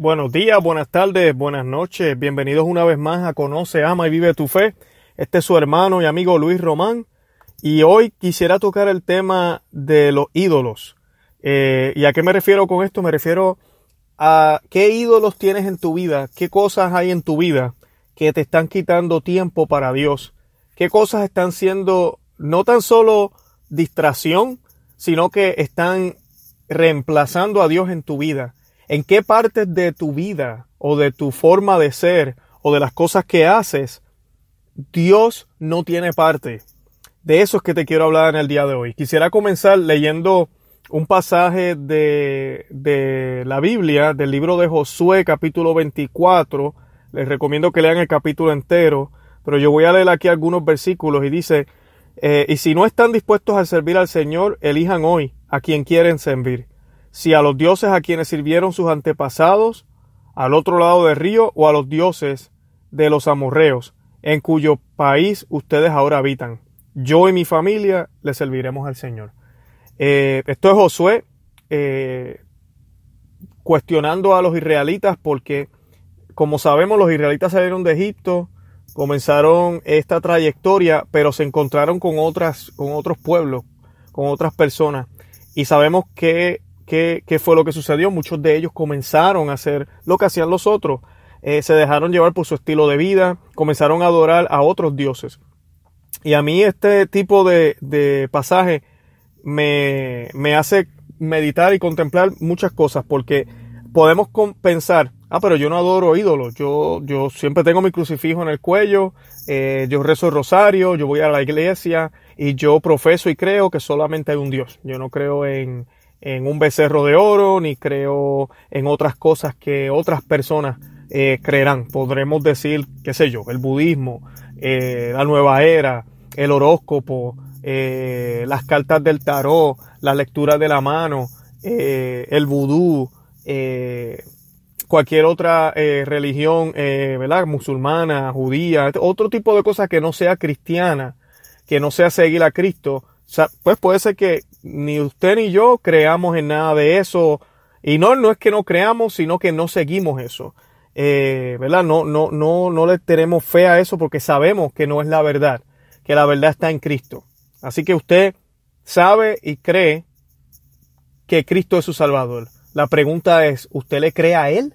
Buenos días, buenas tardes, buenas noches. Bienvenidos una vez más a Conoce, Ama y Vive tu Fe. Este es su hermano y amigo Luis Román. Y hoy quisiera tocar el tema de los ídolos. Eh, ¿Y a qué me refiero con esto? Me refiero a qué ídolos tienes en tu vida, qué cosas hay en tu vida que te están quitando tiempo para Dios, qué cosas están siendo no tan solo distracción, sino que están reemplazando a Dios en tu vida en qué partes de tu vida o de tu forma de ser o de las cosas que haces, Dios no tiene parte. De eso es que te quiero hablar en el día de hoy. Quisiera comenzar leyendo un pasaje de, de la Biblia, del libro de Josué, capítulo 24. Les recomiendo que lean el capítulo entero, pero yo voy a leer aquí algunos versículos y dice, eh, y si no están dispuestos a servir al Señor, elijan hoy a quien quieren servir si a los dioses a quienes sirvieron sus antepasados, al otro lado del río, o a los dioses de los amorreos, en cuyo país ustedes ahora habitan. Yo y mi familia le serviremos al Señor. Eh, esto es Josué eh, cuestionando a los israelitas porque, como sabemos, los israelitas salieron de Egipto, comenzaron esta trayectoria, pero se encontraron con otras, con otros pueblos, con otras personas. Y sabemos que ¿Qué, fue lo que sucedió? Muchos de ellos comenzaron a hacer lo que hacían los otros. Eh, se dejaron llevar por su estilo de vida, comenzaron a adorar a otros dioses. Y a mí este tipo de, de pasaje me, me, hace meditar y contemplar muchas cosas, porque podemos pensar, ah, pero yo no adoro ídolos, yo, yo siempre tengo mi crucifijo en el cuello, eh, yo rezo el rosario, yo voy a la iglesia y yo profeso y creo que solamente hay un Dios. Yo no creo en, en un becerro de oro, ni creo en otras cosas que otras personas eh, creerán. Podremos decir, qué sé yo, el budismo, eh, la nueva era, el horóscopo, eh, las cartas del tarot, la lectura de la mano, el vudú, cualquier otra religión, ¿verdad? Musulmana, judía, otro tipo de cosas que no sea cristiana, que no sea seguir a Cristo, pues puede ser que ni usted ni yo creamos en nada de eso. Y no, no es que no creamos, sino que no seguimos eso. Eh, ¿Verdad? No, no, no, no le tenemos fe a eso porque sabemos que no es la verdad, que la verdad está en Cristo. Así que usted sabe y cree que Cristo es su Salvador. La pregunta es, ¿usted le cree a Él?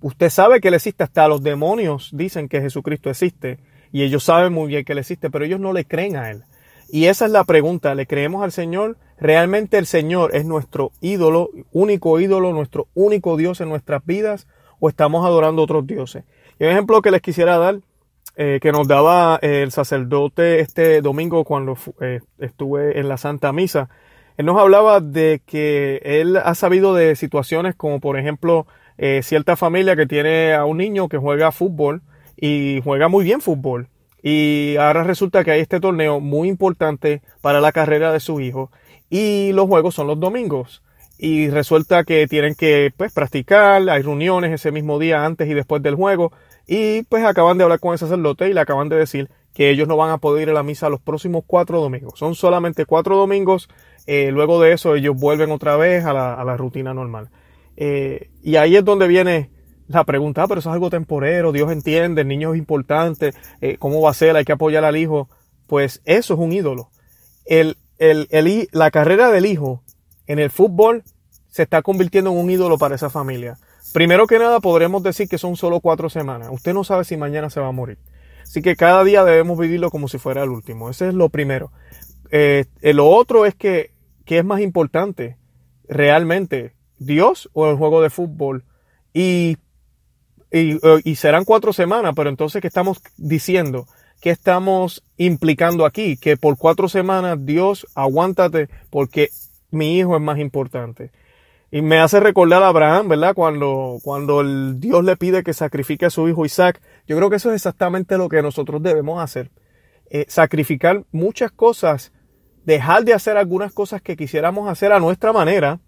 Usted sabe que Él existe, hasta los demonios dicen que Jesucristo existe y ellos saben muy bien que Él existe, pero ellos no le creen a Él. Y esa es la pregunta, ¿le creemos al Señor? ¿Realmente el Señor es nuestro ídolo, único ídolo, nuestro único Dios en nuestras vidas o estamos adorando otros dioses? Y un ejemplo que les quisiera dar, eh, que nos daba el sacerdote este domingo cuando eh, estuve en la Santa Misa, él nos hablaba de que él ha sabido de situaciones como por ejemplo eh, cierta familia que tiene a un niño que juega fútbol y juega muy bien fútbol y ahora resulta que hay este torneo muy importante para la carrera de su hijo. Y los juegos son los domingos. Y resulta que tienen que pues, practicar, hay reuniones ese mismo día antes y después del juego. Y pues acaban de hablar con el sacerdote y le acaban de decir que ellos no van a poder ir a la misa los próximos cuatro domingos. Son solamente cuatro domingos. Eh, luego de eso ellos vuelven otra vez a la, a la rutina normal. Eh, y ahí es donde viene la pregunta, ah, pero eso es algo temporero, Dios entiende, el niño es importante, eh, ¿cómo va a ser? Hay que apoyar al hijo. Pues eso es un ídolo. El, el, el, la carrera del hijo en el fútbol se está convirtiendo en un ídolo para esa familia. Primero que nada, podremos decir que son solo cuatro semanas. Usted no sabe si mañana se va a morir. Así que cada día debemos vivirlo como si fuera el último. Ese es lo primero. Eh, lo otro es que, ¿qué es más importante? Realmente, Dios o el juego de fútbol. Y y, y, serán cuatro semanas, pero entonces, ¿qué estamos diciendo? ¿Qué estamos implicando aquí? Que por cuatro semanas, Dios, aguántate, porque mi hijo es más importante. Y me hace recordar a Abraham, ¿verdad? Cuando, cuando el Dios le pide que sacrifique a su hijo Isaac. Yo creo que eso es exactamente lo que nosotros debemos hacer. Eh, sacrificar muchas cosas, dejar de hacer algunas cosas que quisiéramos hacer a nuestra manera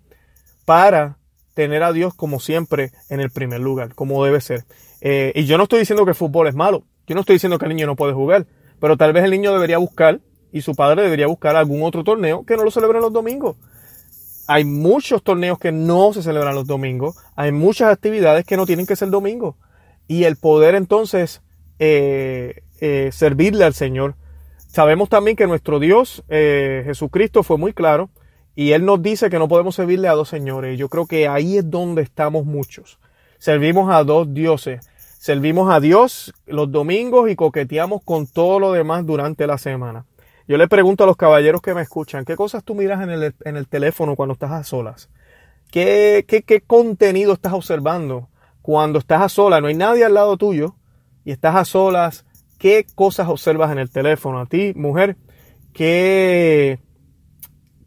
para tener a Dios como siempre en el primer lugar, como debe ser. Eh, y yo no estoy diciendo que el fútbol es malo, yo no estoy diciendo que el niño no puede jugar, pero tal vez el niño debería buscar y su padre debería buscar algún otro torneo que no lo celebre los domingos. hay muchos torneos que no se celebran los domingos, hay muchas actividades que no tienen que ser domingo. Y el poder entonces eh, eh, servirle al Señor. Sabemos también que nuestro Dios, Jesucristo, fue muy claro y Él nos dice que no podemos servirle a dos señores. Yo creo que ahí es donde estamos muchos. Servimos a dos dioses. Servimos a Dios los domingos y coqueteamos con todo lo demás durante la semana. Yo le pregunto a los caballeros que me escuchan, ¿qué cosas tú miras en el, en el teléfono cuando estás a solas? ¿Qué, ¿Qué, qué, contenido estás observando cuando estás a solas? No hay nadie al lado tuyo y estás a solas. ¿Qué cosas observas en el teléfono? A ti, mujer, ¿qué,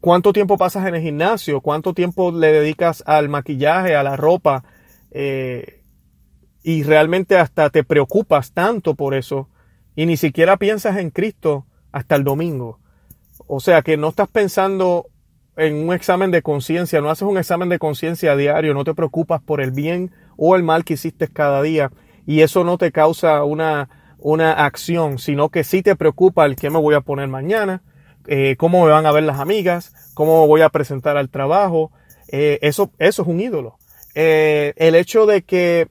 ¿cuánto tiempo pasas en el gimnasio? ¿Cuánto tiempo le dedicas al maquillaje, a la ropa? Eh, y realmente hasta te preocupas tanto por eso y ni siquiera piensas en Cristo hasta el domingo. O sea que no estás pensando en un examen de conciencia, no haces un examen de conciencia diario, no te preocupas por el bien o el mal que hiciste cada día y eso no te causa una, una acción, sino que sí te preocupa el qué me voy a poner mañana, eh, cómo me van a ver las amigas, cómo voy a presentar al trabajo. Eh, eso, eso es un ídolo. Eh, el hecho de que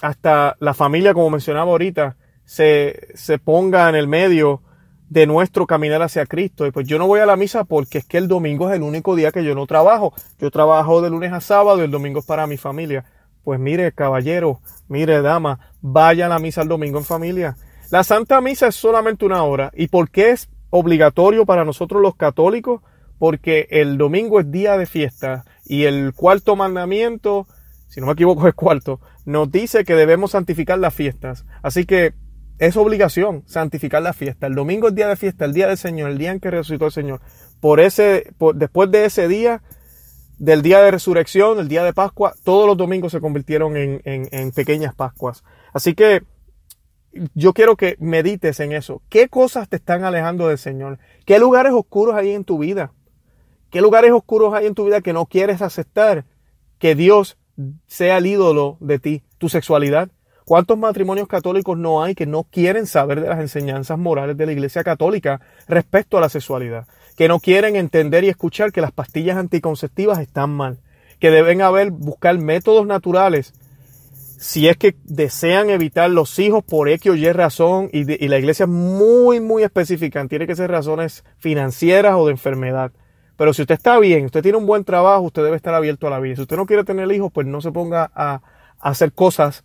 hasta la familia, como mencionaba ahorita, se, se ponga en el medio de nuestro caminar hacia Cristo. Y pues yo no voy a la misa porque es que el domingo es el único día que yo no trabajo. Yo trabajo de lunes a sábado y el domingo es para mi familia. Pues mire, caballero, mire, dama, vaya a la misa el domingo en familia. La Santa Misa es solamente una hora. ¿Y por qué es obligatorio para nosotros los católicos? Porque el domingo es día de fiesta y el cuarto mandamiento, si no me equivoco es cuarto, nos dice que debemos santificar las fiestas. Así que es obligación santificar la fiesta. El domingo es día de fiesta, el día del Señor, el día en que resucitó el Señor. Por ese, después de ese día, del día de resurrección, el día de Pascua, todos los domingos se convirtieron en, en pequeñas Pascuas. Así que yo quiero que medites en eso. ¿Qué cosas te están alejando del Señor? ¿Qué lugares oscuros hay en tu vida? ¿Qué lugares oscuros hay en tu vida que no quieres aceptar que Dios sea el ídolo de ti? Tu sexualidad, ¿Cuántos matrimonios católicos no hay que no quieren saber de las enseñanzas morales de la Iglesia Católica respecto a la sexualidad? Que no quieren entender y escuchar que las pastillas anticonceptivas están mal, que deben haber, buscar métodos naturales si es que desean evitar los hijos por X o Y razón, y, la iglesia es muy, muy específica, tiene que ser razones financieras o de enfermedad. Pero si usted está bien, usted tiene un buen trabajo, usted debe estar abierto a la vida. Si usted no quiere tener hijos, pues no se ponga a, a hacer cosas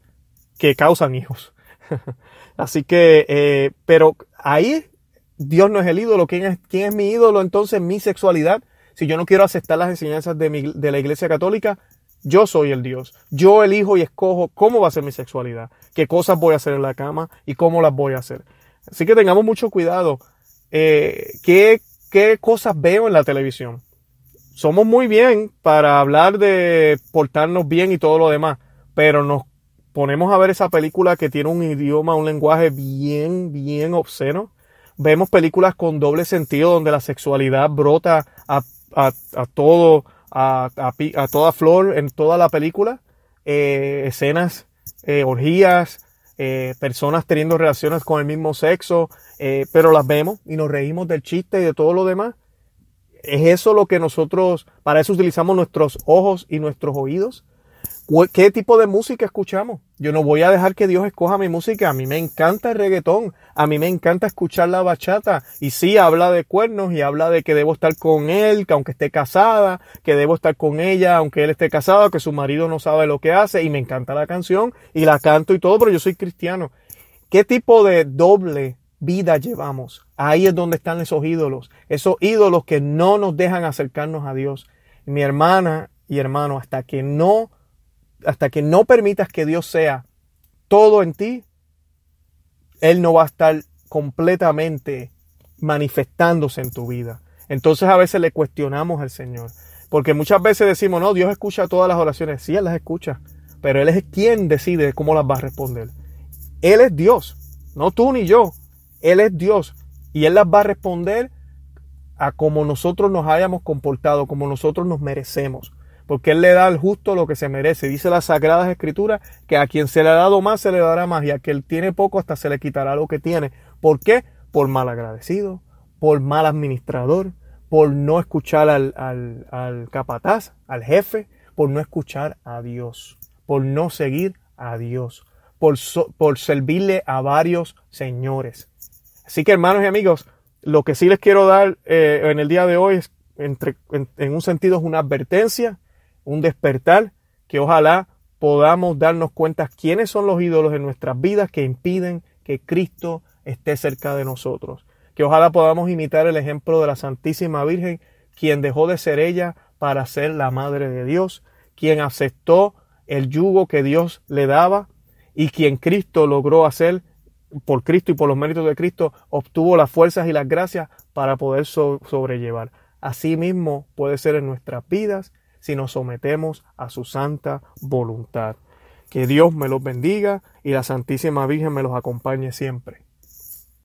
que causan hijos. Así que, eh, pero ahí Dios no es el ídolo. ¿Quién es, ¿Quién es mi ídolo entonces? Mi sexualidad. Si yo no quiero aceptar las enseñanzas de, mi, de la Iglesia Católica, yo soy el Dios. Yo elijo y escojo cómo va a ser mi sexualidad, qué cosas voy a hacer en la cama y cómo las voy a hacer. Así que tengamos mucho cuidado. Eh, ¿qué, ¿Qué cosas veo en la televisión? Somos muy bien para hablar de portarnos bien y todo lo demás, pero nos ponemos a ver esa película que tiene un idioma, un lenguaje bien, bien obsceno. Vemos películas con doble sentido donde la sexualidad brota a, todo, a, a, toda flor en toda la película. Eh, escenas, eh, orgías, eh, personas teniendo relaciones con el mismo sexo, pero las vemos y nos reímos del chiste y de todo lo demás. ¿Es eso lo que nosotros, para eso utilizamos nuestros ojos y nuestros oídos? ¿Qué tipo de música escuchamos? Yo no voy a dejar que Dios escoja mi música. A mí me encanta el reggaetón. A mí me encanta escuchar la bachata. Y sí, habla de cuernos y habla de que debo estar con él, que aunque esté casada, que debo estar con ella, aunque él esté casado, que su marido no sabe lo que hace. Y me encanta la canción y la canto y todo, pero yo soy cristiano. ¿Qué tipo de doble vida llevamos? Ahí es donde están esos ídolos. Esos ídolos que no nos dejan acercarnos a Dios. Mi hermana y hermano, hasta que no hasta que no permitas que Dios sea todo en ti, Él no va a estar completamente manifestándose en tu vida. Entonces a veces le cuestionamos al Señor. Porque muchas veces decimos, no, Dios escucha todas las oraciones. Sí, Él las escucha. Pero Él es quien decide cómo las va a responder. Él es Dios. No tú ni yo. Él es Dios. Y Él las va a responder a como nosotros nos hayamos comportado, como nosotros nos merecemos porque Él le da al justo lo que se merece. Dice las Sagradas Escrituras que a quien se le ha dado más se le dará más y a quien tiene poco hasta se le quitará lo que tiene. ¿Por qué? Por mal agradecido, por mal administrador, por no escuchar al, al, capataz, al jefe, por no escuchar a Dios, por no seguir a Dios, por, por servirle a varios señores. Así que hermanos y amigos, lo que sí les quiero dar eh, en el día de hoy es, entre, en, un sentido, es una advertencia, un despertar, que ojalá podamos darnos cuenta quiénes son los ídolos en nuestras vidas que impiden que Cristo esté cerca de nosotros. Que ojalá podamos imitar el ejemplo de la Santísima Virgen, quien dejó de ser ella para ser la Madre de Dios, quien aceptó el yugo que Dios le daba y quien Cristo logró hacer por Cristo y por los méritos de Cristo, obtuvo las fuerzas y las gracias para poder sobrellevar. Asimismo puede ser en nuestras vidas si nos sometemos a su santa voluntad. Que Dios me los bendiga y la Santísima Virgen me los acompañe siempre.